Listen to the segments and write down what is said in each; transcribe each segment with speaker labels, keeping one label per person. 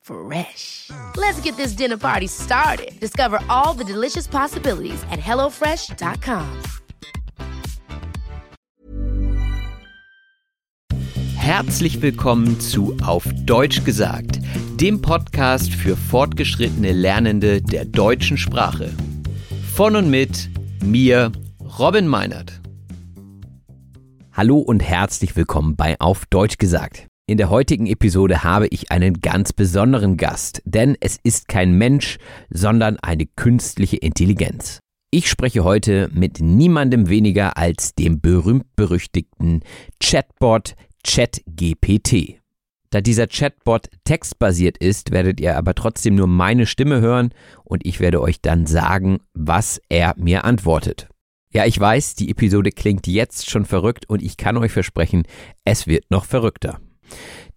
Speaker 1: Fresh. Let's get this dinner party started. Discover all the delicious possibilities at hellofresh.com.
Speaker 2: Herzlich willkommen zu Auf Deutsch gesagt, dem Podcast für fortgeschrittene Lernende der deutschen Sprache. Von und mit mir, Robin Meinert. Hallo und herzlich willkommen bei Auf Deutsch gesagt. In der heutigen Episode habe ich einen ganz besonderen Gast, denn es ist kein Mensch, sondern eine künstliche Intelligenz. Ich spreche heute mit niemandem weniger als dem berühmt-berüchtigten Chatbot ChatGPT. Da dieser Chatbot textbasiert ist, werdet ihr aber trotzdem nur meine Stimme hören und ich werde euch dann sagen, was er mir antwortet. Ja, ich weiß, die Episode klingt jetzt schon verrückt und ich kann euch versprechen, es wird noch verrückter.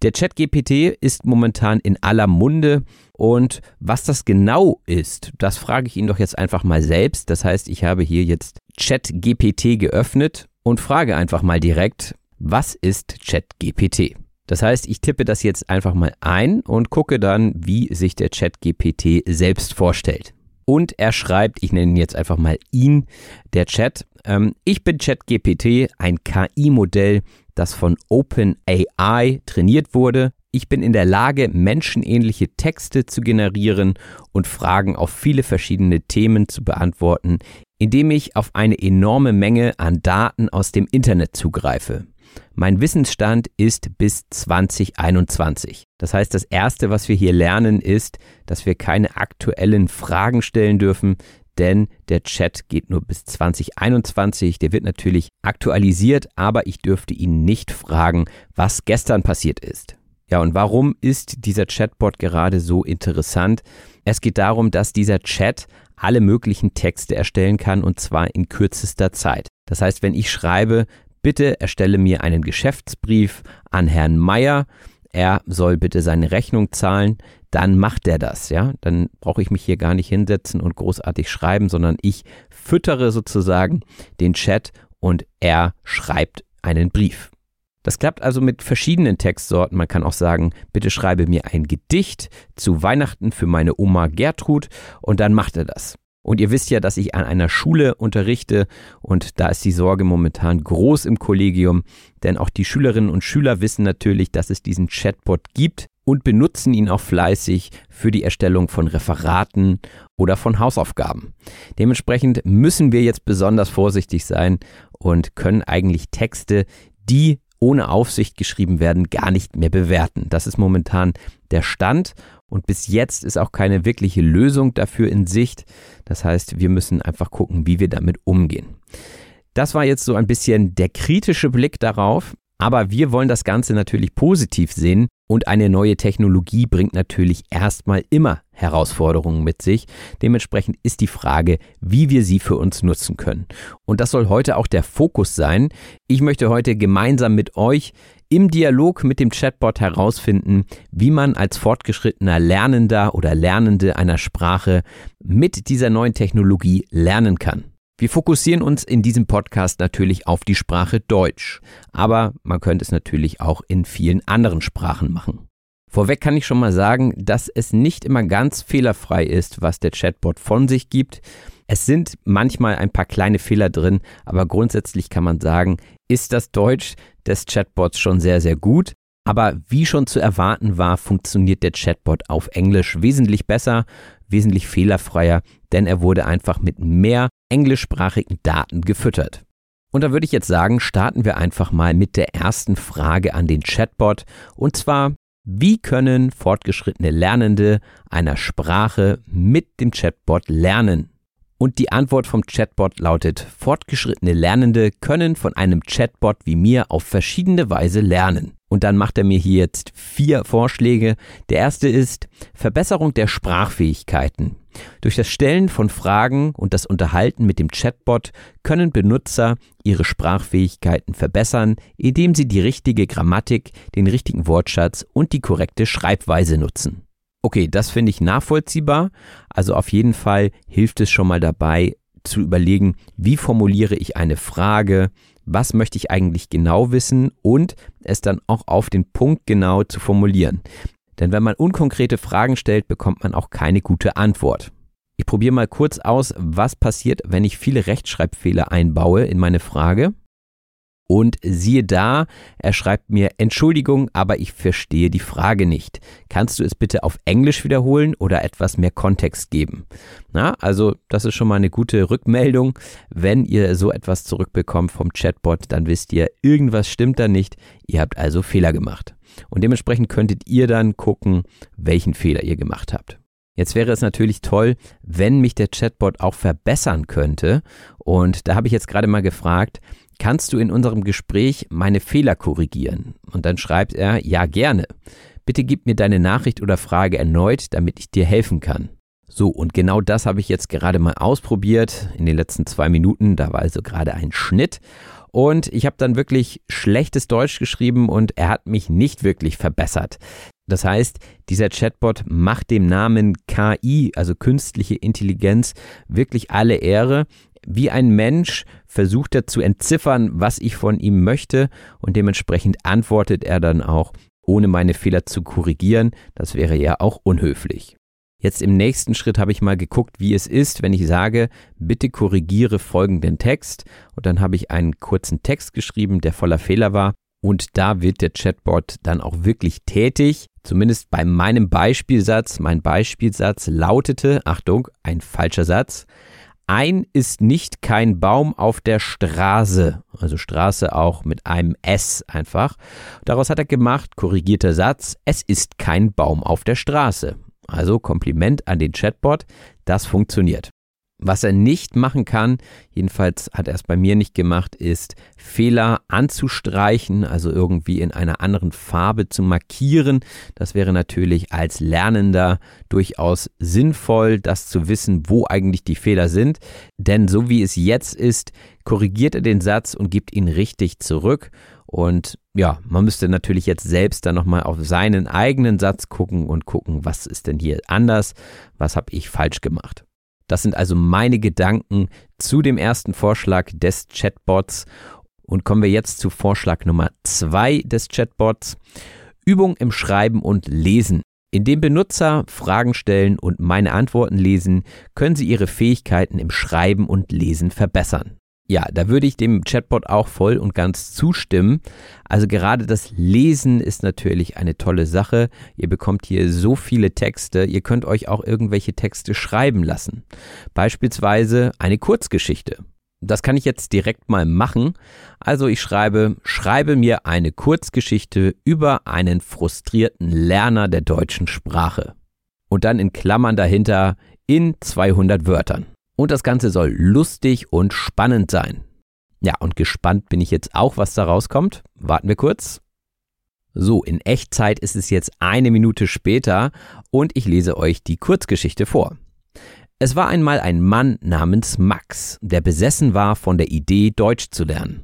Speaker 2: Der ChatGPT ist momentan in aller Munde und was das genau ist, das frage ich ihn doch jetzt einfach mal selbst. Das heißt, ich habe hier jetzt ChatGPT geöffnet und frage einfach mal direkt, was ist ChatGPT? Das heißt, ich tippe das jetzt einfach mal ein und gucke dann, wie sich der ChatGPT selbst vorstellt. Und er schreibt, ich nenne ihn jetzt einfach mal ihn, der Chat. Ähm, ich bin ChatGPT, ein KI-Modell, das von OpenAI trainiert wurde. Ich bin in der Lage, menschenähnliche Texte zu generieren und Fragen auf viele verschiedene Themen zu beantworten, indem ich auf eine enorme Menge an Daten aus dem Internet zugreife. Mein Wissensstand ist bis 2021. Das heißt, das Erste, was wir hier lernen, ist, dass wir keine aktuellen Fragen stellen dürfen, denn der Chat geht nur bis 2021. Der wird natürlich aktualisiert, aber ich dürfte ihn nicht fragen, was gestern passiert ist. Ja, und warum ist dieser Chatbot gerade so interessant? Es geht darum, dass dieser Chat alle möglichen Texte erstellen kann und zwar in kürzester Zeit. Das heißt, wenn ich schreibe, bitte erstelle mir einen Geschäftsbrief an Herrn Meier, er soll bitte seine Rechnung zahlen, dann macht er das, ja. Dann brauche ich mich hier gar nicht hinsetzen und großartig schreiben, sondern ich füttere sozusagen den Chat und er schreibt einen Brief. Das klappt also mit verschiedenen Textsorten. Man kann auch sagen, bitte schreibe mir ein Gedicht zu Weihnachten für meine Oma Gertrud und dann macht er das. Und ihr wisst ja, dass ich an einer Schule unterrichte und da ist die Sorge momentan groß im Kollegium, denn auch die Schülerinnen und Schüler wissen natürlich, dass es diesen Chatbot gibt und benutzen ihn auch fleißig für die Erstellung von Referaten oder von Hausaufgaben. Dementsprechend müssen wir jetzt besonders vorsichtig sein und können eigentlich Texte, die ohne Aufsicht geschrieben werden, gar nicht mehr bewerten. Das ist momentan der Stand und bis jetzt ist auch keine wirkliche Lösung dafür in Sicht. Das heißt, wir müssen einfach gucken, wie wir damit umgehen. Das war jetzt so ein bisschen der kritische Blick darauf. Aber wir wollen das Ganze natürlich positiv sehen und eine neue Technologie bringt natürlich erstmal immer Herausforderungen mit sich. Dementsprechend ist die Frage, wie wir sie für uns nutzen können. Und das soll heute auch der Fokus sein. Ich möchte heute gemeinsam mit euch im Dialog mit dem Chatbot herausfinden, wie man als fortgeschrittener Lernender oder Lernende einer Sprache mit dieser neuen Technologie lernen kann. Wir fokussieren uns in diesem Podcast natürlich auf die Sprache Deutsch, aber man könnte es natürlich auch in vielen anderen Sprachen machen. Vorweg kann ich schon mal sagen, dass es nicht immer ganz fehlerfrei ist, was der Chatbot von sich gibt. Es sind manchmal ein paar kleine Fehler drin, aber grundsätzlich kann man sagen, ist das Deutsch des Chatbots schon sehr, sehr gut. Aber wie schon zu erwarten war, funktioniert der Chatbot auf Englisch wesentlich besser, wesentlich fehlerfreier, denn er wurde einfach mit mehr englischsprachigen Daten gefüttert. Und da würde ich jetzt sagen, starten wir einfach mal mit der ersten Frage an den Chatbot. Und zwar, wie können fortgeschrittene Lernende einer Sprache mit dem Chatbot lernen? Und die Antwort vom Chatbot lautet, fortgeschrittene Lernende können von einem Chatbot wie mir auf verschiedene Weise lernen. Und dann macht er mir hier jetzt vier Vorschläge. Der erste ist Verbesserung der Sprachfähigkeiten. Durch das Stellen von Fragen und das Unterhalten mit dem Chatbot können Benutzer ihre Sprachfähigkeiten verbessern, indem sie die richtige Grammatik, den richtigen Wortschatz und die korrekte Schreibweise nutzen. Okay, das finde ich nachvollziehbar. Also auf jeden Fall hilft es schon mal dabei zu überlegen, wie formuliere ich eine Frage, was möchte ich eigentlich genau wissen und es dann auch auf den Punkt genau zu formulieren. Denn wenn man unkonkrete Fragen stellt, bekommt man auch keine gute Antwort. Ich probiere mal kurz aus, was passiert, wenn ich viele Rechtschreibfehler einbaue in meine Frage. Und siehe da, er schreibt mir, Entschuldigung, aber ich verstehe die Frage nicht. Kannst du es bitte auf Englisch wiederholen oder etwas mehr Kontext geben? Na, also das ist schon mal eine gute Rückmeldung. Wenn ihr so etwas zurückbekommt vom Chatbot, dann wisst ihr, irgendwas stimmt da nicht. Ihr habt also Fehler gemacht. Und dementsprechend könntet ihr dann gucken, welchen Fehler ihr gemacht habt. Jetzt wäre es natürlich toll, wenn mich der Chatbot auch verbessern könnte. Und da habe ich jetzt gerade mal gefragt, kannst du in unserem Gespräch meine Fehler korrigieren? Und dann schreibt er, ja gerne. Bitte gib mir deine Nachricht oder Frage erneut, damit ich dir helfen kann. So, und genau das habe ich jetzt gerade mal ausprobiert in den letzten zwei Minuten. Da war also gerade ein Schnitt. Und ich habe dann wirklich schlechtes Deutsch geschrieben und er hat mich nicht wirklich verbessert. Das heißt, dieser Chatbot macht dem Namen KI, also künstliche Intelligenz, wirklich alle Ehre. Wie ein Mensch versucht er zu entziffern, was ich von ihm möchte und dementsprechend antwortet er dann auch, ohne meine Fehler zu korrigieren. Das wäre ja auch unhöflich. Jetzt im nächsten Schritt habe ich mal geguckt, wie es ist, wenn ich sage, bitte korrigiere folgenden Text. Und dann habe ich einen kurzen Text geschrieben, der voller Fehler war. Und da wird der Chatbot dann auch wirklich tätig. Zumindest bei meinem Beispielsatz. Mein Beispielsatz lautete, Achtung, ein falscher Satz. Ein ist nicht kein Baum auf der Straße. Also Straße auch mit einem S einfach. Daraus hat er gemacht, korrigierter Satz, es ist kein Baum auf der Straße. Also Kompliment an den Chatbot, das funktioniert. Was er nicht machen kann, jedenfalls hat er es bei mir nicht gemacht, ist Fehler anzustreichen, also irgendwie in einer anderen Farbe zu markieren. Das wäre natürlich als Lernender durchaus sinnvoll, das zu wissen, wo eigentlich die Fehler sind. Denn so wie es jetzt ist, korrigiert er den Satz und gibt ihn richtig zurück. Und ja, man müsste natürlich jetzt selbst dann nochmal auf seinen eigenen Satz gucken und gucken, was ist denn hier anders, was habe ich falsch gemacht. Das sind also meine Gedanken zu dem ersten Vorschlag des Chatbots. Und kommen wir jetzt zu Vorschlag Nummer zwei des Chatbots. Übung im Schreiben und Lesen. Indem Benutzer Fragen stellen und meine Antworten lesen, können sie ihre Fähigkeiten im Schreiben und Lesen verbessern. Ja, da würde ich dem Chatbot auch voll und ganz zustimmen. Also gerade das Lesen ist natürlich eine tolle Sache. Ihr bekommt hier so viele Texte. Ihr könnt euch auch irgendwelche Texte schreiben lassen. Beispielsweise eine Kurzgeschichte. Das kann ich jetzt direkt mal machen. Also ich schreibe, schreibe mir eine Kurzgeschichte über einen frustrierten Lerner der deutschen Sprache. Und dann in Klammern dahinter in 200 Wörtern. Und das Ganze soll lustig und spannend sein. Ja, und gespannt bin ich jetzt auch, was da rauskommt. Warten wir kurz. So, in Echtzeit ist es jetzt eine Minute später und ich lese euch die Kurzgeschichte vor. Es war einmal ein Mann namens Max, der besessen war von der Idee, Deutsch zu lernen.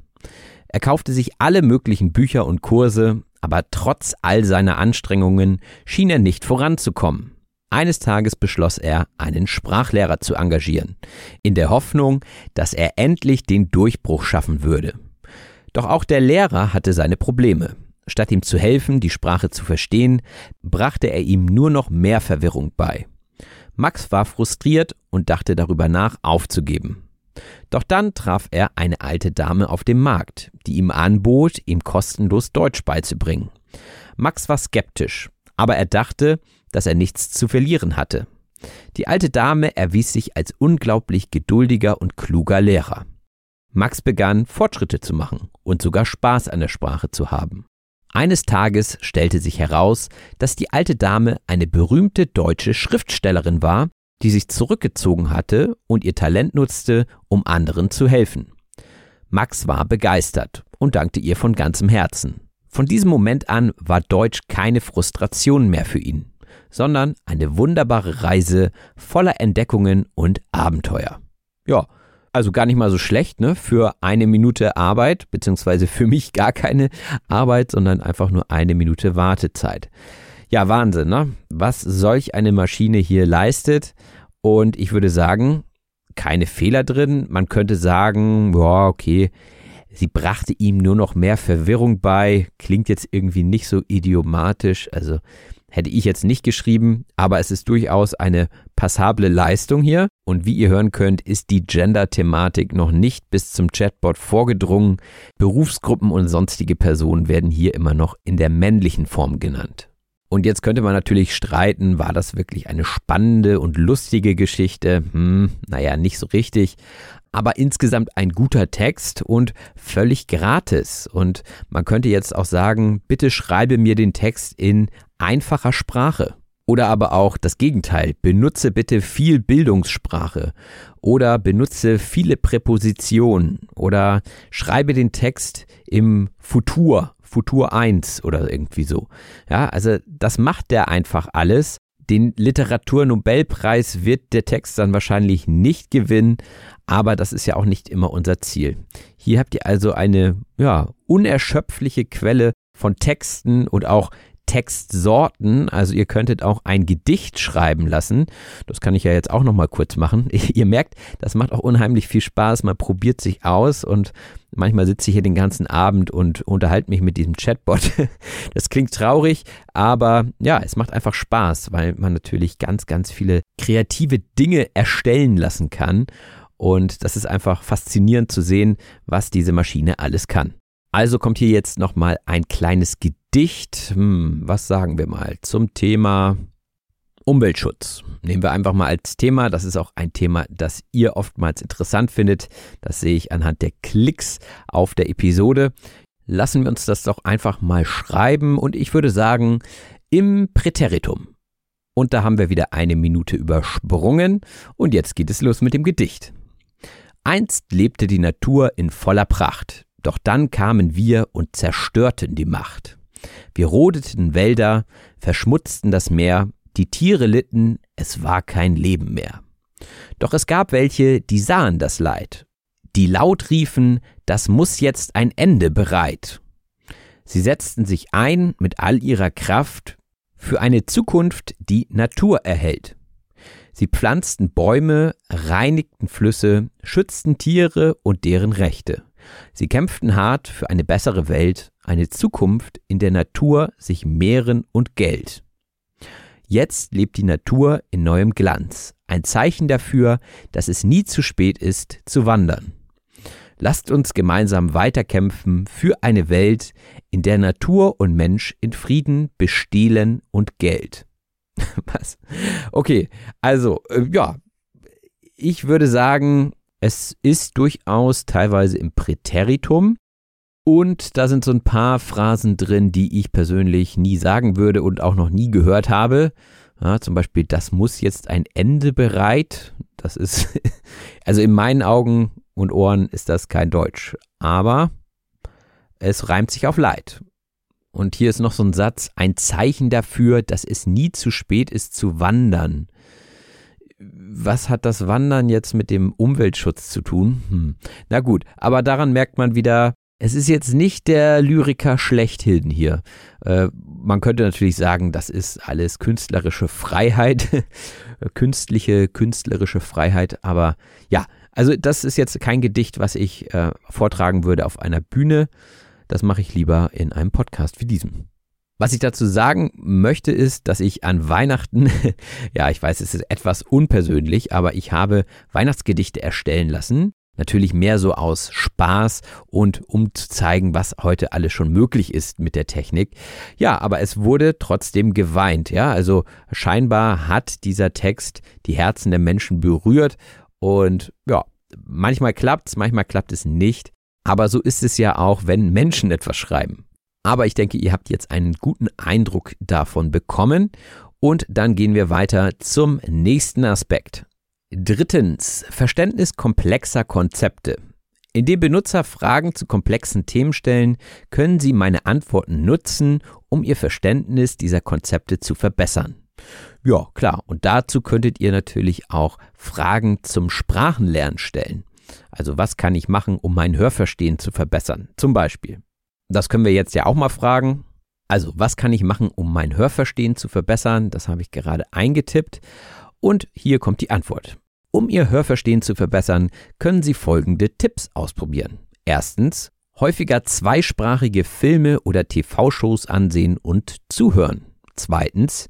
Speaker 2: Er kaufte sich alle möglichen Bücher und Kurse, aber trotz all seiner Anstrengungen schien er nicht voranzukommen. Eines Tages beschloss er, einen Sprachlehrer zu engagieren, in der Hoffnung, dass er endlich den Durchbruch schaffen würde. Doch auch der Lehrer hatte seine Probleme. Statt ihm zu helfen, die Sprache zu verstehen, brachte er ihm nur noch mehr Verwirrung bei. Max war frustriert und dachte darüber nach, aufzugeben. Doch dann traf er eine alte Dame auf dem Markt, die ihm anbot, ihm kostenlos Deutsch beizubringen. Max war skeptisch, aber er dachte, dass er nichts zu verlieren hatte. Die alte Dame erwies sich als unglaublich geduldiger und kluger Lehrer. Max begann Fortschritte zu machen und sogar Spaß an der Sprache zu haben. Eines Tages stellte sich heraus, dass die alte Dame eine berühmte deutsche Schriftstellerin war, die sich zurückgezogen hatte und ihr Talent nutzte, um anderen zu helfen. Max war begeistert und dankte ihr von ganzem Herzen. Von diesem Moment an war Deutsch keine Frustration mehr für ihn, sondern eine wunderbare Reise voller Entdeckungen und Abenteuer. Ja, also gar nicht mal so schlecht, ne? Für eine Minute Arbeit, beziehungsweise für mich gar keine Arbeit, sondern einfach nur eine Minute Wartezeit. Ja, Wahnsinn, ne? Was solch eine Maschine hier leistet. Und ich würde sagen, keine Fehler drin. Man könnte sagen, ja, okay, sie brachte ihm nur noch mehr Verwirrung bei. Klingt jetzt irgendwie nicht so idiomatisch. Also hätte ich jetzt nicht geschrieben, aber es ist durchaus eine passable Leistung hier. Und wie ihr hören könnt, ist die Gender-Thematik noch nicht bis zum Chatbot vorgedrungen. Berufsgruppen und sonstige Personen werden hier immer noch in der männlichen Form genannt. Und jetzt könnte man natürlich streiten, war das wirklich eine spannende und lustige Geschichte? Hm, naja, nicht so richtig aber insgesamt ein guter Text und völlig gratis. Und man könnte jetzt auch sagen, bitte schreibe mir den Text in einfacher Sprache. Oder aber auch das Gegenteil, benutze bitte viel Bildungssprache oder benutze viele Präpositionen oder schreibe den Text im Futur, Futur 1 oder irgendwie so. Ja, also das macht der einfach alles den Literaturnobelpreis wird der Text dann wahrscheinlich nicht gewinnen, aber das ist ja auch nicht immer unser Ziel. Hier habt ihr also eine ja, unerschöpfliche Quelle von Texten und auch Textsorten. Also ihr könntet auch ein Gedicht schreiben lassen. Das kann ich ja jetzt auch noch mal kurz machen. ihr merkt, das macht auch unheimlich viel Spaß. Man probiert sich aus und manchmal sitze ich hier den ganzen Abend und unterhalte mich mit diesem Chatbot. Das klingt traurig, aber ja, es macht einfach Spaß, weil man natürlich ganz, ganz viele kreative Dinge erstellen lassen kann. Und das ist einfach faszinierend zu sehen, was diese Maschine alles kann. Also kommt hier jetzt nochmal ein kleines Gedicht. Hm, was sagen wir mal zum Thema Umweltschutz? Nehmen wir einfach mal als Thema. Das ist auch ein Thema, das ihr oftmals interessant findet. Das sehe ich anhand der Klicks auf der Episode. Lassen wir uns das doch einfach mal schreiben und ich würde sagen im Präteritum. Und da haben wir wieder eine Minute übersprungen und jetzt geht es los mit dem Gedicht. Einst lebte die Natur in voller Pracht. Doch dann kamen wir und zerstörten die Macht. Wir rodeten Wälder, verschmutzten das Meer, die Tiere litten, es war kein Leben mehr. Doch es gab welche, die sahen das Leid, die laut riefen, das muss jetzt ein Ende bereit. Sie setzten sich ein mit all ihrer Kraft für eine Zukunft, die Natur erhält. Sie pflanzten Bäume, reinigten Flüsse, schützten Tiere und deren Rechte. Sie kämpften hart für eine bessere Welt, eine Zukunft, in der Natur sich mehren und Geld. Jetzt lebt die Natur in neuem Glanz, ein Zeichen dafür, dass es nie zu spät ist, zu wandern. Lasst uns gemeinsam weiterkämpfen für eine Welt, in der Natur und Mensch in Frieden bestehlen und Geld. Was? Okay, also, äh, ja, ich würde sagen, es ist durchaus teilweise im Präteritum. Und da sind so ein paar Phrasen drin, die ich persönlich nie sagen würde und auch noch nie gehört habe. Ja, zum Beispiel, das muss jetzt ein Ende bereit. Das ist, also in meinen Augen und Ohren ist das kein Deutsch. Aber es reimt sich auf Leid. Und hier ist noch so ein Satz, ein Zeichen dafür, dass es nie zu spät ist zu wandern was hat das Wandern jetzt mit dem Umweltschutz zu tun? Hm. Na gut, aber daran merkt man wieder, es ist jetzt nicht der Lyriker schlechthin hier. Äh, man könnte natürlich sagen, das ist alles künstlerische Freiheit, künstliche, künstlerische Freiheit, aber ja, also das ist jetzt kein Gedicht, was ich äh, vortragen würde auf einer Bühne. Das mache ich lieber in einem Podcast wie diesem. Was ich dazu sagen möchte, ist, dass ich an Weihnachten, ja, ich weiß, es ist etwas unpersönlich, aber ich habe Weihnachtsgedichte erstellen lassen. Natürlich mehr so aus Spaß und um zu zeigen, was heute alles schon möglich ist mit der Technik. Ja, aber es wurde trotzdem geweint, ja. Also scheinbar hat dieser Text die Herzen der Menschen berührt und ja, Manchmal klappt es, manchmal klappt es nicht. Aber so ist es ja auch, wenn Menschen etwas schreiben. Aber ich denke, ihr habt jetzt einen guten Eindruck davon bekommen. Und dann gehen wir weiter zum nächsten Aspekt. Drittens, Verständnis komplexer Konzepte. Indem Benutzer Fragen zu komplexen Themen stellen, können sie meine Antworten nutzen, um ihr Verständnis dieser Konzepte zu verbessern. Ja, klar, und dazu könntet ihr natürlich auch Fragen zum Sprachenlernen stellen. Also was kann ich machen, um mein Hörverstehen zu verbessern? Zum Beispiel. Das können wir jetzt ja auch mal fragen. Also was kann ich machen, um mein Hörverstehen zu verbessern? Das habe ich gerade eingetippt. Und hier kommt die Antwort. Um Ihr Hörverstehen zu verbessern, können Sie folgende Tipps ausprobieren. Erstens, häufiger zweisprachige Filme oder TV-Shows ansehen und zuhören. Zweitens,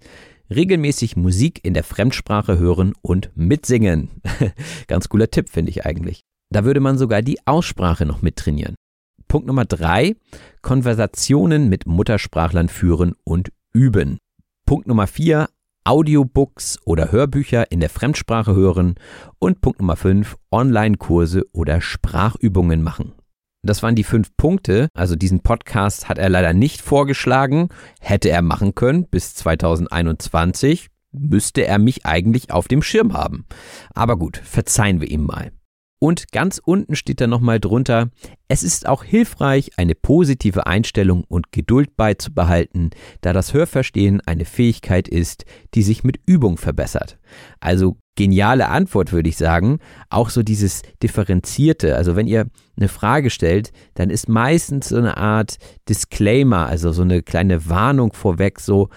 Speaker 2: regelmäßig Musik in der Fremdsprache hören und mitsingen. Ganz cooler Tipp, finde ich eigentlich. Da würde man sogar die Aussprache noch mittrainieren. Punkt Nummer drei, Konversationen mit Muttersprachlern führen und üben. Punkt Nummer vier, Audiobooks oder Hörbücher in der Fremdsprache hören und Punkt Nummer 5, Online-Kurse oder Sprachübungen machen. Das waren die fünf Punkte. Also diesen Podcast hat er leider nicht vorgeschlagen. Hätte er machen können bis 2021. Müsste er mich eigentlich auf dem Schirm haben. Aber gut, verzeihen wir ihm mal. Und ganz unten steht da nochmal drunter, es ist auch hilfreich, eine positive Einstellung und Geduld beizubehalten, da das Hörverstehen eine Fähigkeit ist, die sich mit Übung verbessert. Also geniale Antwort würde ich sagen. Auch so dieses Differenzierte. Also wenn ihr eine Frage stellt, dann ist meistens so eine Art Disclaimer, also so eine kleine Warnung vorweg, so,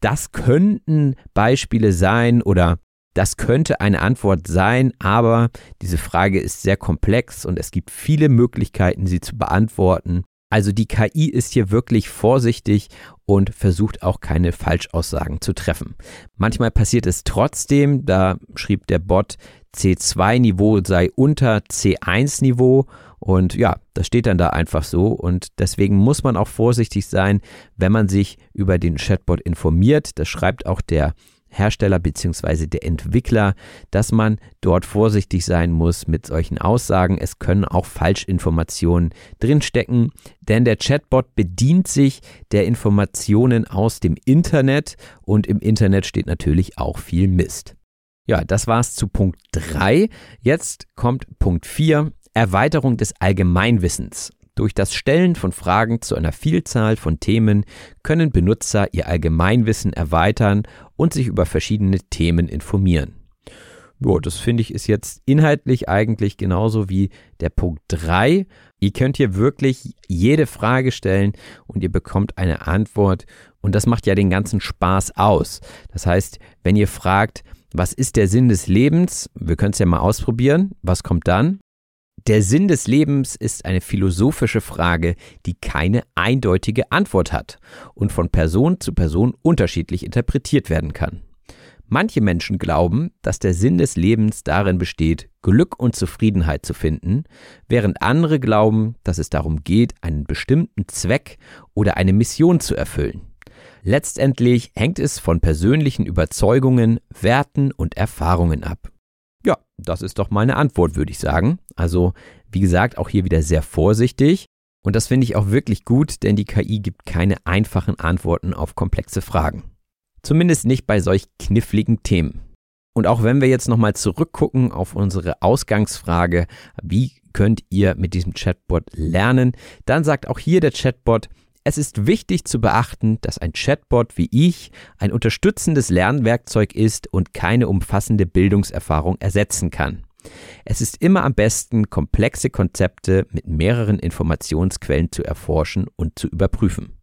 Speaker 2: das könnten Beispiele sein oder das könnte eine Antwort sein, aber diese Frage ist sehr komplex und es gibt viele Möglichkeiten, sie zu beantworten. Also die KI ist hier wirklich vorsichtig und versucht auch keine Falschaussagen zu treffen. Manchmal passiert es trotzdem, da schrieb der Bot, C2-Niveau sei unter C1-Niveau und ja, das steht dann da einfach so und deswegen muss man auch vorsichtig sein, wenn man sich über den Chatbot informiert. Das schreibt auch der Hersteller bzw. der Entwickler, dass man dort vorsichtig sein muss mit solchen Aussagen. Es können auch Falschinformationen drinstecken, denn der Chatbot bedient sich der Informationen aus dem Internet und im Internet steht natürlich auch viel Mist. Ja, das war's zu Punkt 3. Jetzt kommt Punkt 4, Erweiterung des Allgemeinwissens. Durch das Stellen von Fragen zu einer Vielzahl von Themen können Benutzer ihr Allgemeinwissen erweitern und sich über verschiedene Themen informieren. Ja, das finde ich ist jetzt inhaltlich eigentlich genauso wie der Punkt 3. Ihr könnt hier wirklich jede Frage stellen und ihr bekommt eine Antwort und das macht ja den ganzen Spaß aus. Das heißt, wenn ihr fragt, was ist der Sinn des Lebens? Wir können es ja mal ausprobieren. Was kommt dann? Der Sinn des Lebens ist eine philosophische Frage, die keine eindeutige Antwort hat und von Person zu Person unterschiedlich interpretiert werden kann. Manche Menschen glauben, dass der Sinn des Lebens darin besteht, Glück und Zufriedenheit zu finden, während andere glauben, dass es darum geht, einen bestimmten Zweck oder eine Mission zu erfüllen. Letztendlich hängt es von persönlichen Überzeugungen, Werten und Erfahrungen ab. Das ist doch meine Antwort, würde ich sagen. Also, wie gesagt, auch hier wieder sehr vorsichtig. Und das finde ich auch wirklich gut, denn die KI gibt keine einfachen Antworten auf komplexe Fragen. Zumindest nicht bei solch kniffligen Themen. Und auch wenn wir jetzt nochmal zurückgucken auf unsere Ausgangsfrage, wie könnt ihr mit diesem Chatbot lernen, dann sagt auch hier der Chatbot, es ist wichtig zu beachten, dass ein Chatbot wie ich ein unterstützendes Lernwerkzeug ist und keine umfassende Bildungserfahrung ersetzen kann. Es ist immer am besten, komplexe Konzepte mit mehreren Informationsquellen zu erforschen und zu überprüfen.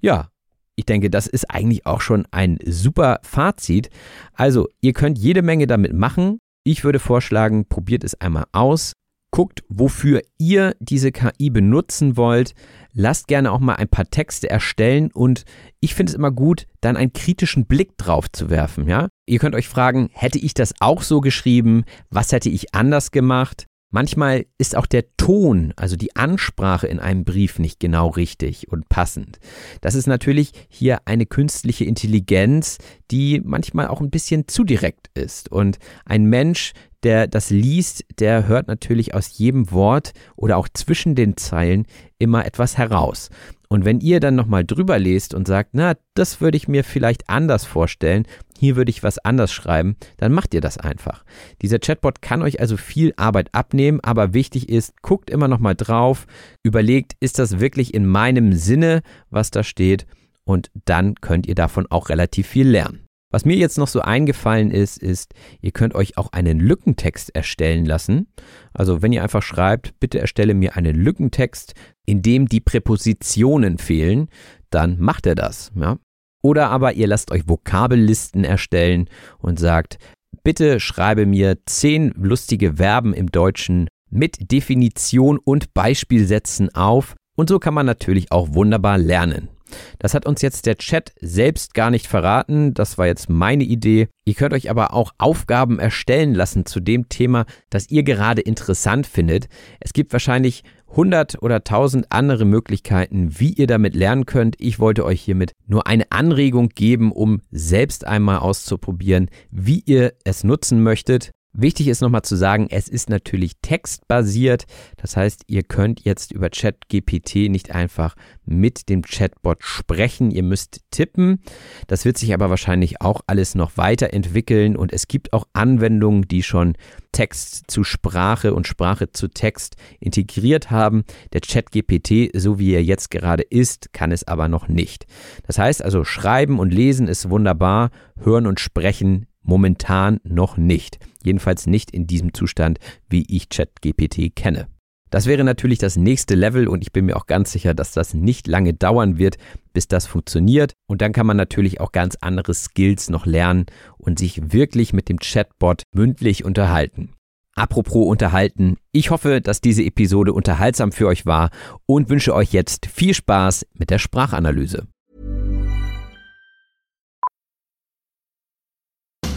Speaker 2: Ja, ich denke, das ist eigentlich auch schon ein super Fazit. Also, ihr könnt jede Menge damit machen. Ich würde vorschlagen, probiert es einmal aus. Guckt, wofür ihr diese KI benutzen wollt lasst gerne auch mal ein paar Texte erstellen und ich finde es immer gut, dann einen kritischen Blick drauf zu werfen, ja? Ihr könnt euch fragen, hätte ich das auch so geschrieben? Was hätte ich anders gemacht? Manchmal ist auch der Ton, also die Ansprache in einem Brief nicht genau richtig und passend. Das ist natürlich hier eine künstliche Intelligenz, die manchmal auch ein bisschen zu direkt ist. Und ein Mensch, der das liest, der hört natürlich aus jedem Wort oder auch zwischen den Zeilen immer etwas heraus. Und wenn ihr dann nochmal drüber lest und sagt, na, das würde ich mir vielleicht anders vorstellen, hier würde ich was anders schreiben, dann macht ihr das einfach. Dieser Chatbot kann euch also viel Arbeit abnehmen, aber wichtig ist, guckt immer nochmal drauf, überlegt, ist das wirklich in meinem Sinne, was da steht, und dann könnt ihr davon auch relativ viel lernen. Was mir jetzt noch so eingefallen ist, ist, ihr könnt euch auch einen Lückentext erstellen lassen. Also wenn ihr einfach schreibt, bitte erstelle mir einen Lückentext, in dem die Präpositionen fehlen, dann macht er das. Ja? Oder aber ihr lasst euch Vokabellisten erstellen und sagt, bitte schreibe mir zehn lustige Verben im Deutschen mit Definition und Beispielsätzen auf. Und so kann man natürlich auch wunderbar lernen. Das hat uns jetzt der Chat selbst gar nicht verraten. Das war jetzt meine Idee. Ihr könnt euch aber auch Aufgaben erstellen lassen zu dem Thema, das ihr gerade interessant findet. Es gibt wahrscheinlich 100 oder 1000 andere Möglichkeiten, wie ihr damit lernen könnt. Ich wollte euch hiermit nur eine Anregung geben, um selbst einmal auszuprobieren, wie ihr es nutzen möchtet. Wichtig ist nochmal zu sagen, es ist natürlich textbasiert. Das heißt, ihr könnt jetzt über ChatGPT nicht einfach mit dem Chatbot sprechen. Ihr müsst tippen. Das wird sich aber wahrscheinlich auch alles noch weiterentwickeln und es gibt auch Anwendungen, die schon Text zu Sprache und Sprache zu Text integriert haben. Der ChatGPT, so wie er jetzt gerade ist, kann es aber noch nicht. Das heißt also, schreiben und lesen ist wunderbar, hören und sprechen momentan noch nicht. Jedenfalls nicht in diesem Zustand, wie ich ChatGPT kenne. Das wäre natürlich das nächste Level und ich bin mir auch ganz sicher, dass das nicht lange dauern wird, bis das funktioniert. Und dann kann man natürlich auch ganz andere Skills noch lernen und sich wirklich mit dem Chatbot mündlich unterhalten. Apropos unterhalten, ich hoffe, dass diese Episode unterhaltsam für euch war und wünsche euch jetzt viel Spaß mit der Sprachanalyse.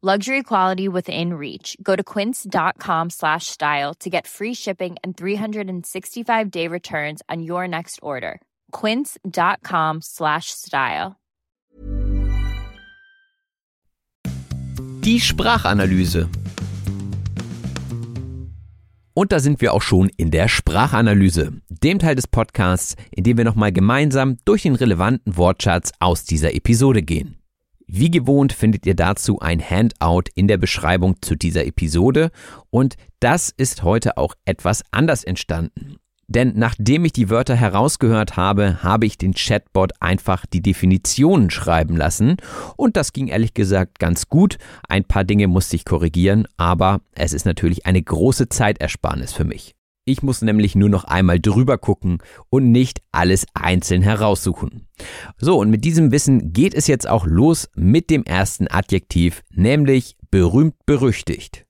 Speaker 3: Luxury quality within reach. Go to quince.com slash style to get free shipping and 365 day returns on your next order. Quince.com slash style.
Speaker 2: Die Sprachanalyse. Und da sind wir auch schon in der Sprachanalyse, dem Teil des Podcasts, in dem wir nochmal gemeinsam durch den relevanten Wortschatz aus dieser Episode gehen. Wie gewohnt findet ihr dazu ein Handout in der Beschreibung zu dieser Episode und das ist heute auch etwas anders entstanden. Denn nachdem ich die Wörter herausgehört habe, habe ich den Chatbot einfach die Definitionen schreiben lassen und das ging ehrlich gesagt ganz gut. Ein paar Dinge musste ich korrigieren, aber es ist natürlich eine große Zeitersparnis für mich. Ich muss nämlich nur noch einmal drüber gucken und nicht alles einzeln heraussuchen. So, und mit diesem Wissen geht es jetzt auch los mit dem ersten Adjektiv, nämlich berühmt berüchtigt.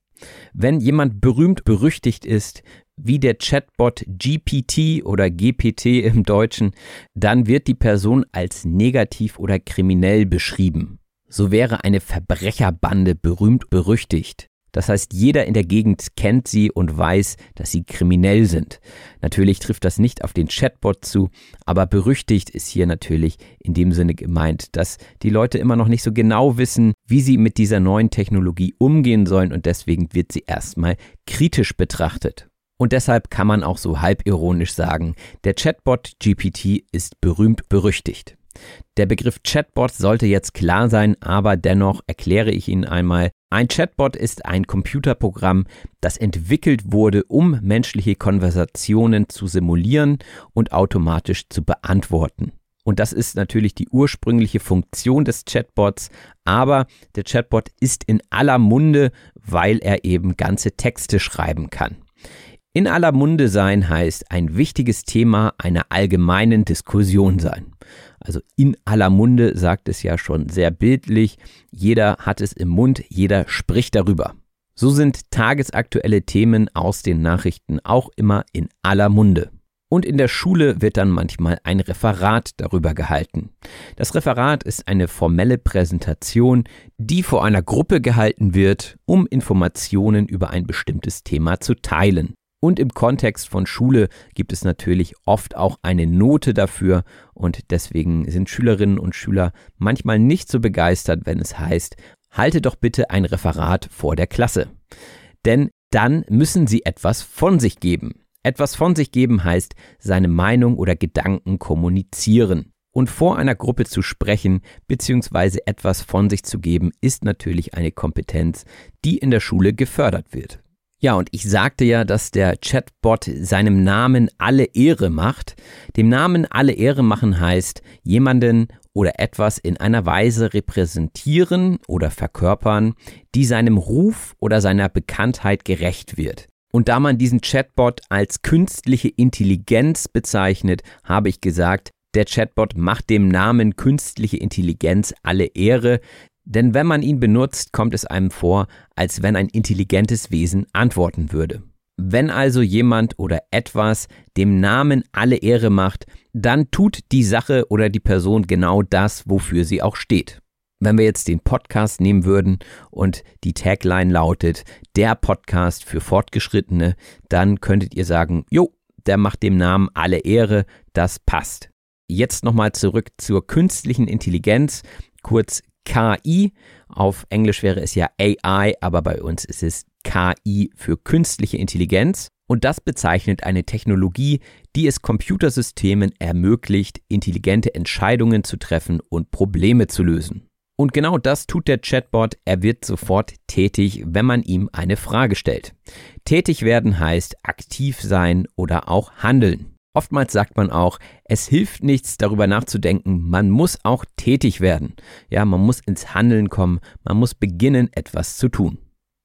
Speaker 2: Wenn jemand berühmt berüchtigt ist, wie der Chatbot GPT oder GPT im Deutschen, dann wird die Person als negativ oder kriminell beschrieben. So wäre eine Verbrecherbande berühmt berüchtigt. Das heißt, jeder in der Gegend kennt sie und weiß, dass sie kriminell sind. Natürlich trifft das nicht auf den Chatbot zu, aber berüchtigt ist hier natürlich in dem Sinne gemeint, dass die Leute immer noch nicht so genau wissen, wie sie mit dieser neuen Technologie umgehen sollen und deswegen wird sie erstmal kritisch betrachtet. Und deshalb kann man auch so halbironisch sagen, der Chatbot GPT ist berühmt berüchtigt. Der Begriff Chatbot sollte jetzt klar sein, aber dennoch erkläre ich Ihnen einmal, Ein Chatbot ist ein Computerprogramm, das entwickelt wurde, um menschliche Konversationen zu simulieren und automatisch zu beantworten. Und das ist natürlich die ursprüngliche Funktion des Chatbots, aber der Chatbot ist in aller Munde, weil er eben ganze Texte schreiben kann. In aller Munde sein heißt ein wichtiges Thema einer allgemeinen Diskussion sein. Also in aller Munde sagt es ja schon sehr bildlich, jeder hat es im Mund, jeder spricht darüber. So sind tagesaktuelle Themen aus den Nachrichten auch immer in aller Munde. Und in der Schule wird dann manchmal ein Referat darüber gehalten. Das Referat ist eine formelle Präsentation, die vor einer Gruppe gehalten wird, um Informationen über ein bestimmtes Thema zu teilen. Und im Kontext von Schule gibt es natürlich oft auch eine Note dafür und deswegen sind Schülerinnen und Schüler manchmal nicht so begeistert, wenn es heißt, halte doch bitte ein Referat vor der Klasse. Denn dann müssen sie etwas von sich geben. Etwas von sich geben heißt seine Meinung oder Gedanken kommunizieren. Und vor einer Gruppe zu sprechen bzw. etwas von sich zu geben, ist natürlich eine Kompetenz, die in der Schule gefördert wird. Ja, und ich sagte ja, dass der Chatbot seinem Namen alle Ehre macht. Dem Namen alle Ehre machen heißt, jemanden oder etwas in einer Weise repräsentieren oder verkörpern, die seinem Ruf oder seiner Bekanntheit gerecht wird. Und da man diesen Chatbot als künstliche Intelligenz bezeichnet, habe ich gesagt, der Chatbot macht dem Namen künstliche Intelligenz alle Ehre, denn wenn man ihn benutzt, kommt es einem vor, als wenn ein intelligentes Wesen antworten würde. Wenn also jemand oder etwas dem Namen alle Ehre macht, dann tut die Sache oder die Person genau das, wofür sie auch steht. Wenn wir jetzt den Podcast nehmen würden und die Tagline lautet, der Podcast für Fortgeschrittene, dann könntet ihr sagen, jo, der macht dem Namen alle Ehre, das passt. Jetzt nochmal zurück zur künstlichen Intelligenz, kurz KI. Auf Englisch wäre es ja AI, aber bei uns ist es KI für künstliche Intelligenz. Und das bezeichnet eine Technologie, die es Computersystemen ermöglicht, intelligente Entscheidungen zu treffen und Probleme zu lösen. Und genau das tut der Chatbot. Er wird sofort tätig, wenn man ihm eine Frage stellt. Tätig werden heißt aktiv sein oder auch handeln. Oftmals sagt man auch, es hilft nichts darüber nachzudenken, man muss auch tätig werden. Ja, man muss ins Handeln kommen, man muss beginnen, etwas zu tun.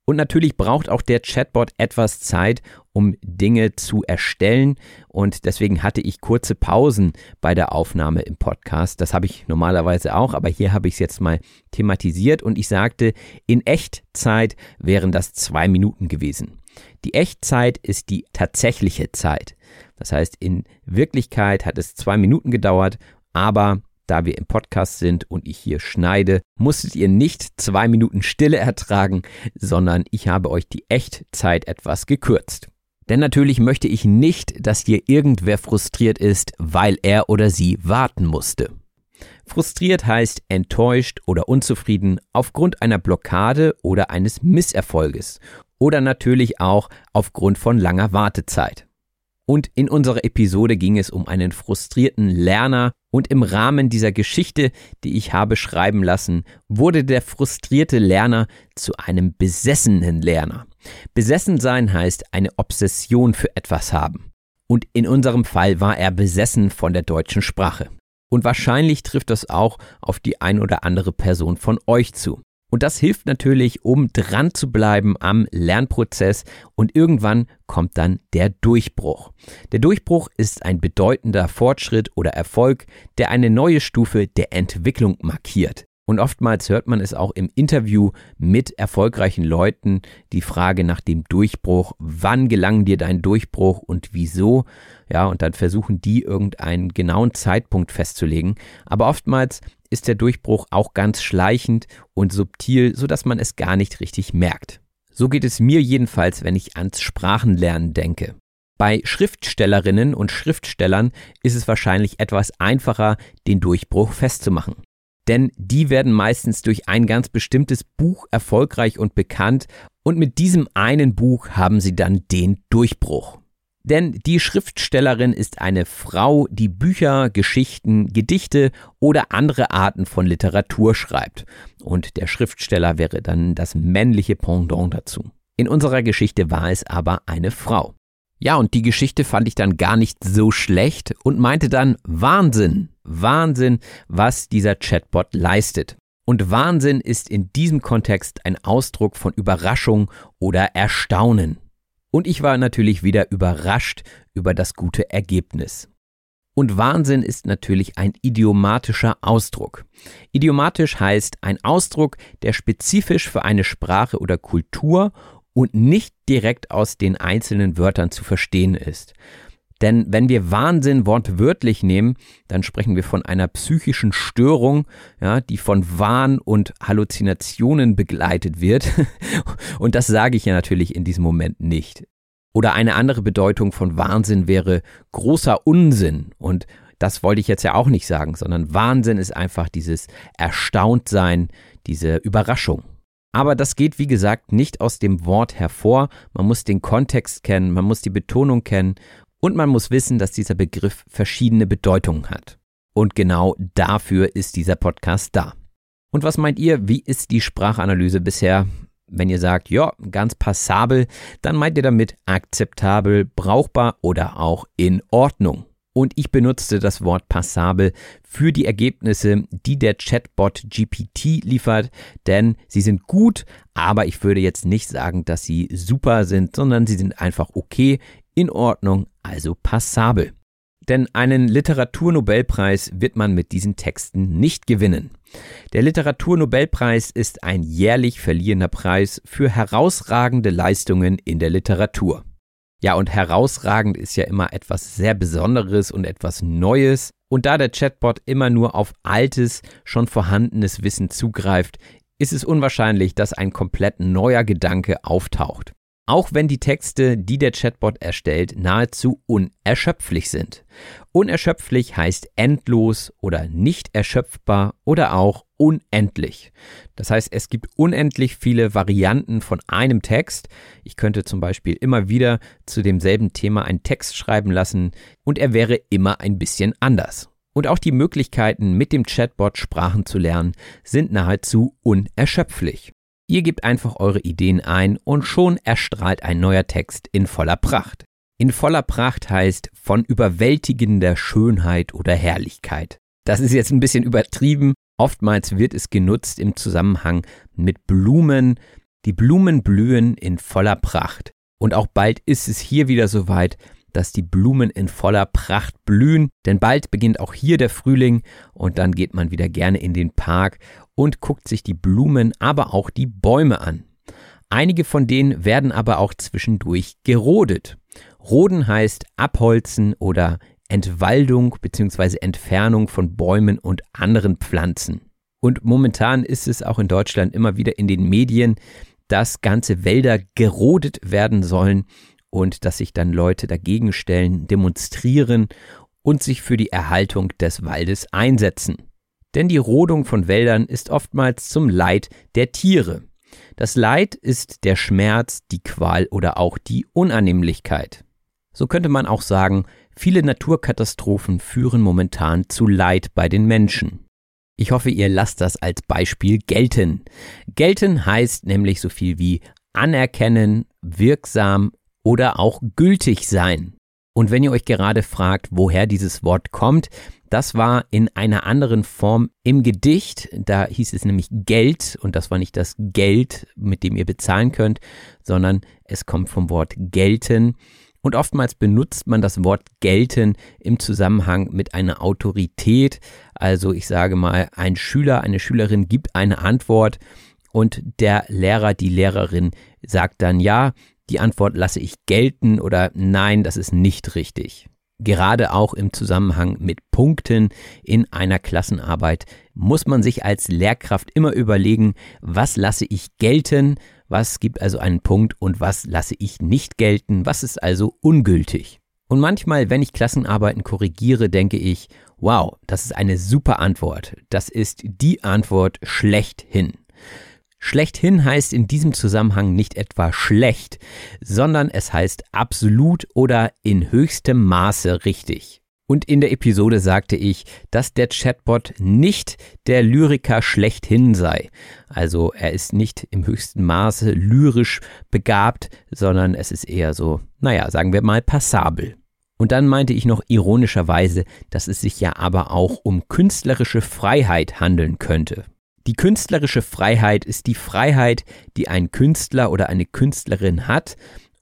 Speaker 2: Und natürlich braucht auch der Chatbot etwas Zeit, um Dinge zu erstellen. Und deswegen hatte ich kurze Pausen bei der Aufnahme im Podcast. Das habe ich normalerweise auch, aber hier habe ich es jetzt mal thematisiert und ich sagte, in Echtzeit wären das zwei Minuten gewesen. Die Echtzeit ist die tatsächliche Zeit. Das heißt, in Wirklichkeit hat es zwei Minuten gedauert, aber da wir im Podcast sind und ich hier schneide, musstet ihr nicht zwei Minuten Stille ertragen, sondern ich habe euch die Echtzeit etwas gekürzt. Denn natürlich möchte ich nicht, dass hier irgendwer frustriert ist, weil er oder sie warten musste. Frustriert heißt enttäuscht oder unzufrieden aufgrund einer Blockade oder eines Misserfolges oder natürlich auch aufgrund von langer Wartezeit. Und in unserer Episode ging es um einen frustrierten Lerner und im Rahmen dieser Geschichte, die ich habe schreiben lassen, wurde der frustrierte Lerner zu einem besessenen Lerner. Besessen sein heißt eine Obsession für etwas haben. Und in unserem Fall war er besessen von der deutschen Sprache. Und wahrscheinlich trifft das auch auf die ein oder andere Person von euch zu. Und das hilft natürlich, um dran zu bleiben am Lernprozess und irgendwann kommt dann der Durchbruch. Der Durchbruch ist ein bedeutender Fortschritt oder Erfolg, der eine neue Stufe der Entwicklung markiert. Und oftmals hört man es auch im Interview mit erfolgreichen Leuten, die Frage nach dem Durchbruch, wann gelang dir dein Durchbruch und wieso? Ja, und dann versuchen die irgendeinen genauen Zeitpunkt festzulegen. Aber oftmals ist der Durchbruch auch ganz schleichend und subtil, sodass man es gar nicht richtig merkt. So geht es mir jedenfalls, wenn ich ans Sprachenlernen denke. Bei Schriftstellerinnen und Schriftstellern ist es wahrscheinlich etwas einfacher, den Durchbruch festzumachen. Denn die werden meistens durch ein ganz bestimmtes Buch erfolgreich und bekannt und mit diesem einen Buch haben sie dann den Durchbruch. Denn die Schriftstellerin ist eine Frau, die Bücher, Geschichten, Gedichte oder andere Arten von Literatur schreibt. Und der Schriftsteller wäre dann das männliche Pendant dazu. In unserer Geschichte war es aber eine Frau. Ja, und die Geschichte fand ich dann gar nicht so schlecht und meinte dann Wahnsinn, Wahnsinn, was dieser Chatbot leistet. Und Wahnsinn ist in diesem Kontext ein Ausdruck von Überraschung oder Erstaunen. Und ich war natürlich wieder überrascht über das gute Ergebnis. Und Wahnsinn ist natürlich ein idiomatischer Ausdruck. Idiomatisch heißt ein Ausdruck, der spezifisch für eine Sprache oder Kultur und nicht direkt aus den einzelnen Wörtern zu verstehen ist. Denn wenn wir Wahnsinn wortwörtlich nehmen, dann sprechen wir von einer psychischen Störung, ja, die von Wahn und Halluzinationen begleitet wird. Und das sage ich ja natürlich in diesem Moment nicht. Oder eine andere Bedeutung von Wahnsinn wäre großer Unsinn. Und das wollte ich jetzt ja auch nicht sagen, sondern Wahnsinn ist einfach dieses Erstauntsein, diese Überraschung. Aber das geht, wie gesagt, nicht aus dem Wort hervor. Man muss den Kontext kennen, man muss die Betonung kennen und man muss wissen, dass dieser Begriff verschiedene Bedeutungen hat. Und genau dafür ist dieser Podcast da. Und was meint ihr, wie ist die Sprachanalyse bisher? Wenn ihr sagt, ja, ganz passabel, dann meint ihr damit akzeptabel, brauchbar oder auch in Ordnung. Und ich benutzte das Wort passabel für die Ergebnisse, die der Chatbot GPT liefert, denn sie sind gut, aber ich würde jetzt nicht sagen, dass sie super sind, sondern sie sind einfach okay, in Ordnung, also passabel. Denn einen Literaturnobelpreis wird man mit diesen Texten nicht gewinnen. Der Literaturnobelpreis ist ein jährlich verliehener Preis für herausragende Leistungen in der Literatur. Ja, und herausragend ist ja immer etwas sehr Besonderes und etwas Neues. Und da der Chatbot immer nur auf altes, schon vorhandenes Wissen zugreift, ist es unwahrscheinlich, dass ein komplett neuer Gedanke auftaucht. Auch wenn die Texte, die der Chatbot erstellt, nahezu unerschöpflich sind. Unerschöpflich heißt endlos oder nicht erschöpfbar oder auch unendlich. Das heißt, es gibt unendlich viele Varianten von einem Text. Ich könnte zum Beispiel immer wieder zu demselben Thema einen Text schreiben lassen und er wäre immer ein bisschen anders. Und auch die Möglichkeiten, mit dem Chatbot Sprachen zu lernen, sind nahezu unerschöpflich. Ihr gebt einfach eure Ideen ein und schon erstrahlt ein neuer Text in voller Pracht. In voller Pracht heißt von überwältigender Schönheit oder Herrlichkeit. Das ist jetzt ein bisschen übertrieben. Oftmals wird es genutzt im Zusammenhang mit Blumen. Die Blumen blühen in voller Pracht. Und auch bald ist es hier wieder soweit, dass die Blumen in voller Pracht blühen, denn bald beginnt auch hier der Frühling und dann geht man wieder gerne in den Park und guckt sich die Blumen, aber auch die Bäume an. Einige von denen werden aber auch zwischendurch gerodet. Roden heißt abholzen oder Entwaldung bzw. Entfernung von Bäumen und anderen Pflanzen. Und momentan ist es auch in Deutschland immer wieder in den Medien, dass ganze Wälder gerodet werden sollen und dass sich dann Leute dagegen stellen, demonstrieren und sich für die Erhaltung des Waldes einsetzen. Denn die Rodung von Wäldern ist oftmals zum Leid der Tiere. Das Leid ist der Schmerz, die Qual oder auch die Unannehmlichkeit. So könnte man auch sagen, viele Naturkatastrophen führen momentan zu Leid bei den Menschen. Ich hoffe, ihr lasst das als Beispiel gelten. Gelten heißt nämlich so viel wie anerkennen, wirksam oder auch gültig sein. Und wenn ihr euch gerade fragt, woher dieses Wort kommt, das war in einer anderen Form im Gedicht. Da hieß es nämlich Geld und das war nicht das Geld, mit dem ihr bezahlen könnt, sondern es kommt vom Wort gelten. Und oftmals benutzt man das Wort gelten im Zusammenhang mit einer Autorität. Also ich sage mal, ein Schüler, eine Schülerin gibt eine Antwort und der Lehrer, die Lehrerin sagt dann ja, die Antwort lasse ich gelten oder nein, das ist nicht richtig. Gerade auch im Zusammenhang mit Punkten in einer Klassenarbeit muss man sich als Lehrkraft immer überlegen, was lasse ich gelten, was gibt also einen Punkt und was lasse ich nicht gelten, was ist also ungültig. Und manchmal, wenn ich Klassenarbeiten korrigiere, denke ich, wow, das ist eine super Antwort. Das ist die Antwort schlechthin. Schlechthin heißt in diesem Zusammenhang nicht etwa schlecht, sondern es heißt absolut oder in höchstem Maße richtig. Und in der Episode sagte ich, dass der Chatbot nicht der Lyriker schlechthin sei. Also er ist nicht im höchsten Maße lyrisch begabt, sondern es ist eher so, naja, sagen wir mal passabel. Und dann meinte ich noch ironischerweise, dass es sich ja aber auch um künstlerische Freiheit handeln könnte. Die künstlerische Freiheit ist die Freiheit, die ein Künstler oder eine Künstlerin hat,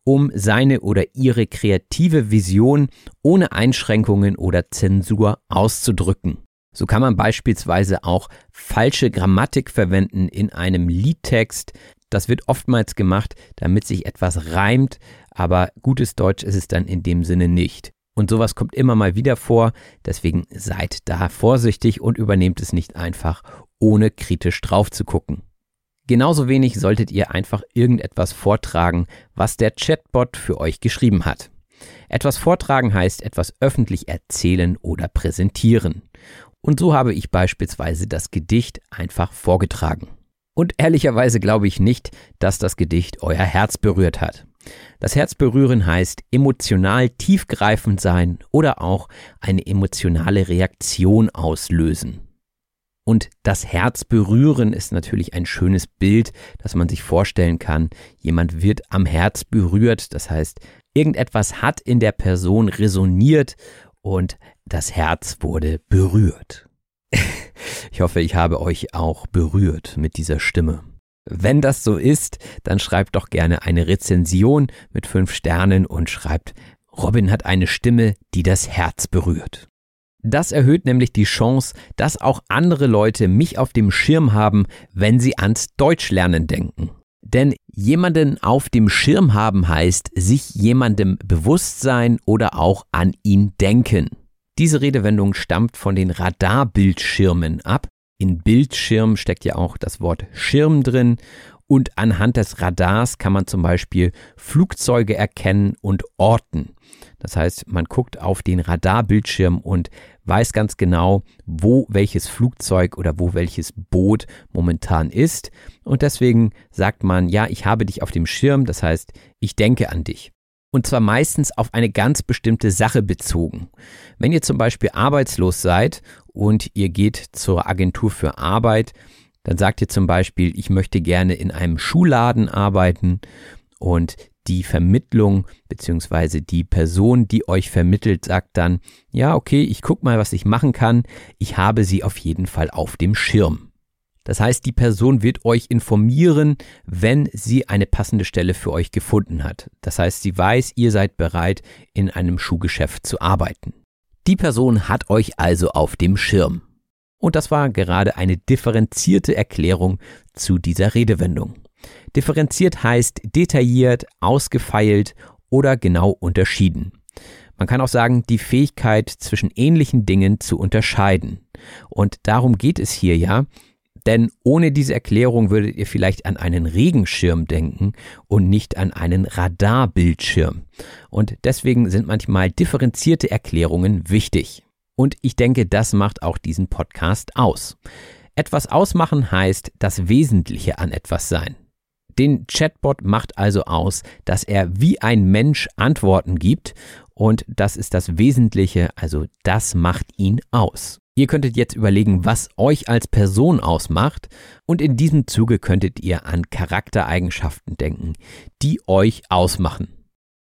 Speaker 2: um seine oder ihre kreative Vision ohne Einschränkungen oder Zensur auszudrücken. So kann man beispielsweise auch falsche Grammatik verwenden in einem Liedtext. Das wird oftmals gemacht, damit sich etwas reimt, aber gutes Deutsch ist es dann in dem Sinne nicht. Und sowas kommt immer mal wieder vor, deswegen seid da vorsichtig und übernehmt es nicht einfach, ohne kritisch drauf zu gucken. Genauso wenig solltet ihr einfach irgendetwas vortragen, was der Chatbot für euch geschrieben hat. Etwas vortragen heißt etwas öffentlich erzählen oder präsentieren. Und so habe ich beispielsweise das Gedicht einfach vorgetragen. Und ehrlicherweise glaube ich nicht, dass das Gedicht euer Herz berührt hat. Das Herz berühren heißt emotional tiefgreifend sein oder auch eine emotionale Reaktion auslösen. Und das Herz berühren ist natürlich ein schönes Bild, das man sich vorstellen kann. Jemand wird am Herz berührt, das heißt, irgendetwas hat in der Person resoniert und das Herz wurde berührt. ich hoffe, ich habe euch auch berührt mit dieser Stimme. Wenn das so ist, dann schreibt doch gerne eine Rezension mit fünf Sternen und schreibt, Robin hat eine Stimme, die das Herz berührt. Das erhöht nämlich die Chance, dass auch andere Leute mich auf dem Schirm haben, wenn sie ans Deutschlernen denken. Denn jemanden auf dem Schirm haben heißt, sich jemandem bewusst sein oder auch an ihn denken. Diese Redewendung stammt von den Radarbildschirmen ab. In Bildschirm steckt ja auch das Wort Schirm drin und anhand des Radars kann man zum Beispiel Flugzeuge erkennen und orten. Das heißt, man guckt auf den Radarbildschirm und weiß ganz genau, wo welches Flugzeug oder wo welches Boot momentan ist. Und deswegen sagt man, ja, ich habe dich auf dem Schirm, das heißt, ich denke an dich. Und zwar meistens auf eine ganz bestimmte Sache bezogen. Wenn ihr zum Beispiel arbeitslos seid und ihr geht zur Agentur für Arbeit, dann sagt ihr zum Beispiel, ich möchte gerne in einem Schuhladen arbeiten und die Vermittlung beziehungsweise die Person, die euch vermittelt, sagt dann, ja, okay, ich guck mal, was ich machen kann. Ich habe sie auf jeden Fall auf dem Schirm. Das heißt, die Person wird euch informieren, wenn sie eine passende Stelle für euch gefunden hat. Das heißt, sie weiß, ihr seid bereit, in einem Schuhgeschäft zu arbeiten. Die Person hat euch also auf dem Schirm. Und das war gerade eine differenzierte Erklärung zu dieser Redewendung. Differenziert heißt detailliert, ausgefeilt oder genau unterschieden. Man kann auch sagen, die Fähigkeit zwischen ähnlichen Dingen zu unterscheiden. Und darum geht es hier ja, denn ohne diese Erklärung würdet ihr vielleicht an einen Regenschirm denken und nicht an einen Radarbildschirm. Und deswegen sind manchmal differenzierte Erklärungen wichtig. Und ich denke, das macht auch diesen Podcast aus. Etwas ausmachen heißt das Wesentliche an etwas sein. Den Chatbot macht also aus, dass er wie ein Mensch Antworten gibt und das ist das Wesentliche, also das macht ihn aus. Ihr könntet jetzt überlegen, was euch als Person ausmacht und in diesem Zuge könntet ihr an Charaktereigenschaften denken, die euch ausmachen.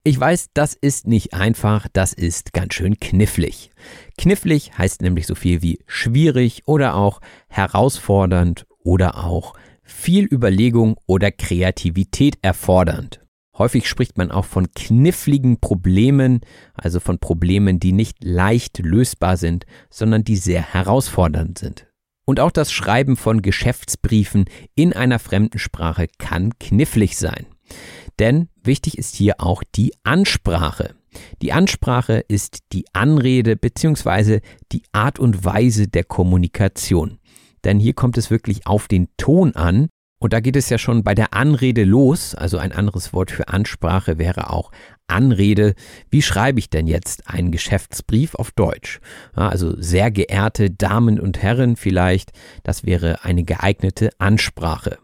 Speaker 2: Ich weiß, das ist nicht einfach, das ist ganz schön knifflig. Knifflig heißt nämlich so viel wie schwierig oder auch herausfordernd oder auch viel Überlegung oder Kreativität erfordernd. Häufig spricht man auch von kniffligen Problemen, also von Problemen, die nicht leicht lösbar sind, sondern die sehr herausfordernd sind. Und auch das Schreiben von Geschäftsbriefen in einer fremden Sprache kann knifflig sein. Denn wichtig ist hier auch die Ansprache. Die Ansprache ist die Anrede bzw. die Art und Weise der Kommunikation denn hier kommt es wirklich auf den Ton an. Und da geht es ja schon bei der Anrede los, also ein anderes Wort für Ansprache wäre auch Anrede. Wie schreibe ich denn jetzt einen Geschäftsbrief auf Deutsch? Also sehr geehrte Damen und Herren vielleicht, das wäre eine geeignete Ansprache.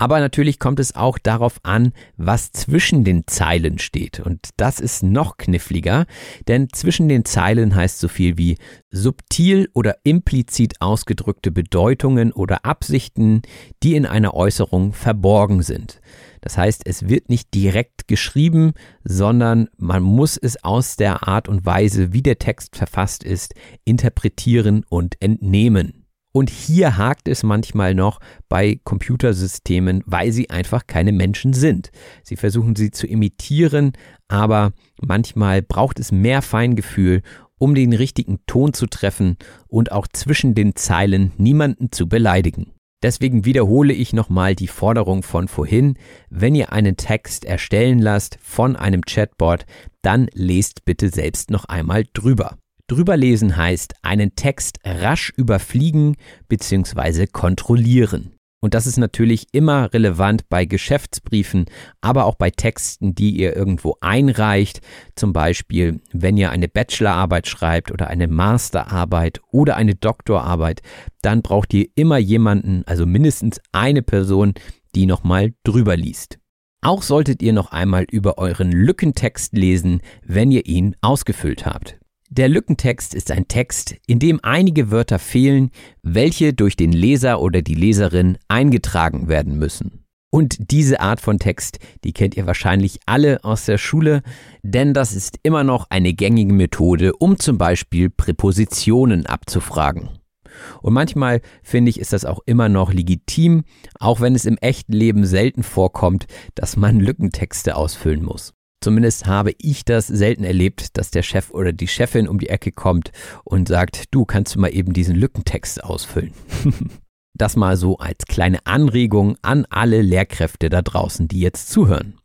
Speaker 2: Aber natürlich kommt es auch darauf an, was zwischen den Zeilen steht. Und das ist noch kniffliger, denn zwischen den Zeilen heißt so viel wie subtil oder implizit ausgedrückte Bedeutungen oder Absichten, die in einer Äußerung verborgen sind. Das heißt, es wird nicht direkt geschrieben, sondern man muss es aus der Art und Weise, wie der Text verfasst ist, interpretieren und entnehmen. Und hier hakt es manchmal noch bei Computersystemen, weil sie einfach keine Menschen sind. Sie versuchen sie zu imitieren, aber manchmal braucht es mehr Feingefühl, um den richtigen Ton zu treffen und auch zwischen den Zeilen niemanden zu beleidigen. Deswegen wiederhole ich nochmal die Forderung von vorhin. Wenn ihr einen Text erstellen lasst von einem Chatbot, dann lest bitte selbst noch einmal drüber. Drüberlesen heißt einen Text rasch überfliegen bzw. kontrollieren. Und das ist natürlich immer relevant bei Geschäftsbriefen, aber auch bei Texten, die ihr irgendwo einreicht. Zum Beispiel, wenn ihr eine Bachelorarbeit schreibt oder eine Masterarbeit oder eine Doktorarbeit, dann braucht ihr immer jemanden, also mindestens eine Person, die nochmal drüber liest. Auch solltet ihr noch einmal über euren Lückentext lesen, wenn ihr ihn ausgefüllt habt. Der Lückentext ist ein Text, in dem einige Wörter fehlen, welche durch den Leser oder die Leserin eingetragen werden müssen. Und diese Art von Text, die kennt ihr wahrscheinlich alle aus der Schule, denn das ist immer noch eine gängige Methode, um zum Beispiel Präpositionen abzufragen. Und manchmal finde ich, ist das auch immer noch legitim, auch wenn es im echten Leben selten vorkommt, dass man Lückentexte ausfüllen muss. Zumindest habe ich das selten erlebt, dass der Chef oder die Chefin um die Ecke kommt und sagt, du kannst du mal eben diesen Lückentext ausfüllen. das mal so als kleine Anregung an alle Lehrkräfte da draußen, die jetzt zuhören.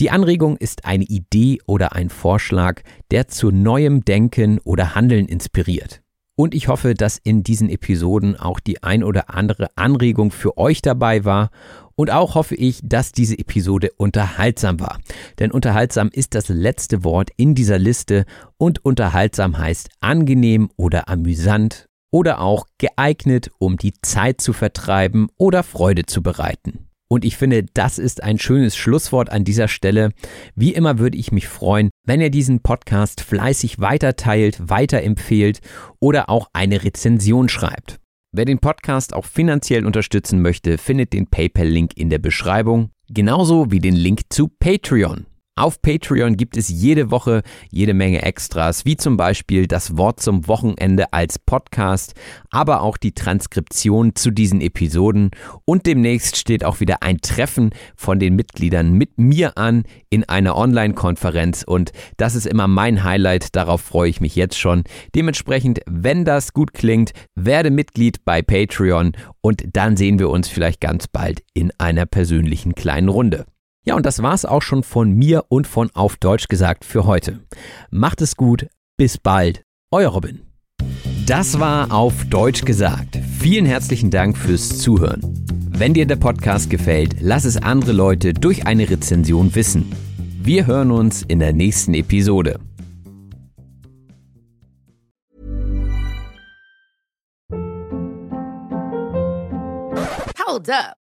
Speaker 2: Die Anregung ist eine Idee oder ein Vorschlag, der zu neuem Denken oder Handeln inspiriert. Und ich hoffe, dass in diesen Episoden auch die ein oder andere Anregung für euch dabei war und auch hoffe ich, dass diese Episode unterhaltsam war. Denn unterhaltsam ist das letzte Wort in dieser Liste und unterhaltsam heißt angenehm oder amüsant oder auch geeignet, um die Zeit zu vertreiben oder Freude zu bereiten. Und ich finde, das ist ein schönes Schlusswort an dieser Stelle. Wie immer würde ich mich freuen, wenn ihr diesen Podcast fleißig weiterteilt, weiterempfehlt oder auch eine Rezension schreibt. Wer den Podcast auch finanziell unterstützen möchte, findet den PayPal-Link in der Beschreibung, genauso wie den Link zu Patreon. Auf Patreon gibt es jede Woche jede Menge Extras, wie zum Beispiel das Wort zum Wochenende als Podcast, aber auch die Transkription zu diesen Episoden und demnächst steht auch wieder ein Treffen von den Mitgliedern mit mir an in einer Online-Konferenz und das ist immer mein Highlight, darauf freue ich mich jetzt schon. Dementsprechend, wenn das gut klingt, werde Mitglied bei Patreon und dann sehen wir uns vielleicht ganz bald in einer persönlichen kleinen Runde. Ja, und das war's auch schon von mir und von Auf Deutsch gesagt für heute. Macht es gut, bis bald, euer Robin. Das war Auf Deutsch gesagt. Vielen herzlichen Dank fürs Zuhören. Wenn dir der Podcast gefällt, lass es andere Leute durch eine Rezension wissen. Wir hören uns in der nächsten Episode.
Speaker 1: Hold up.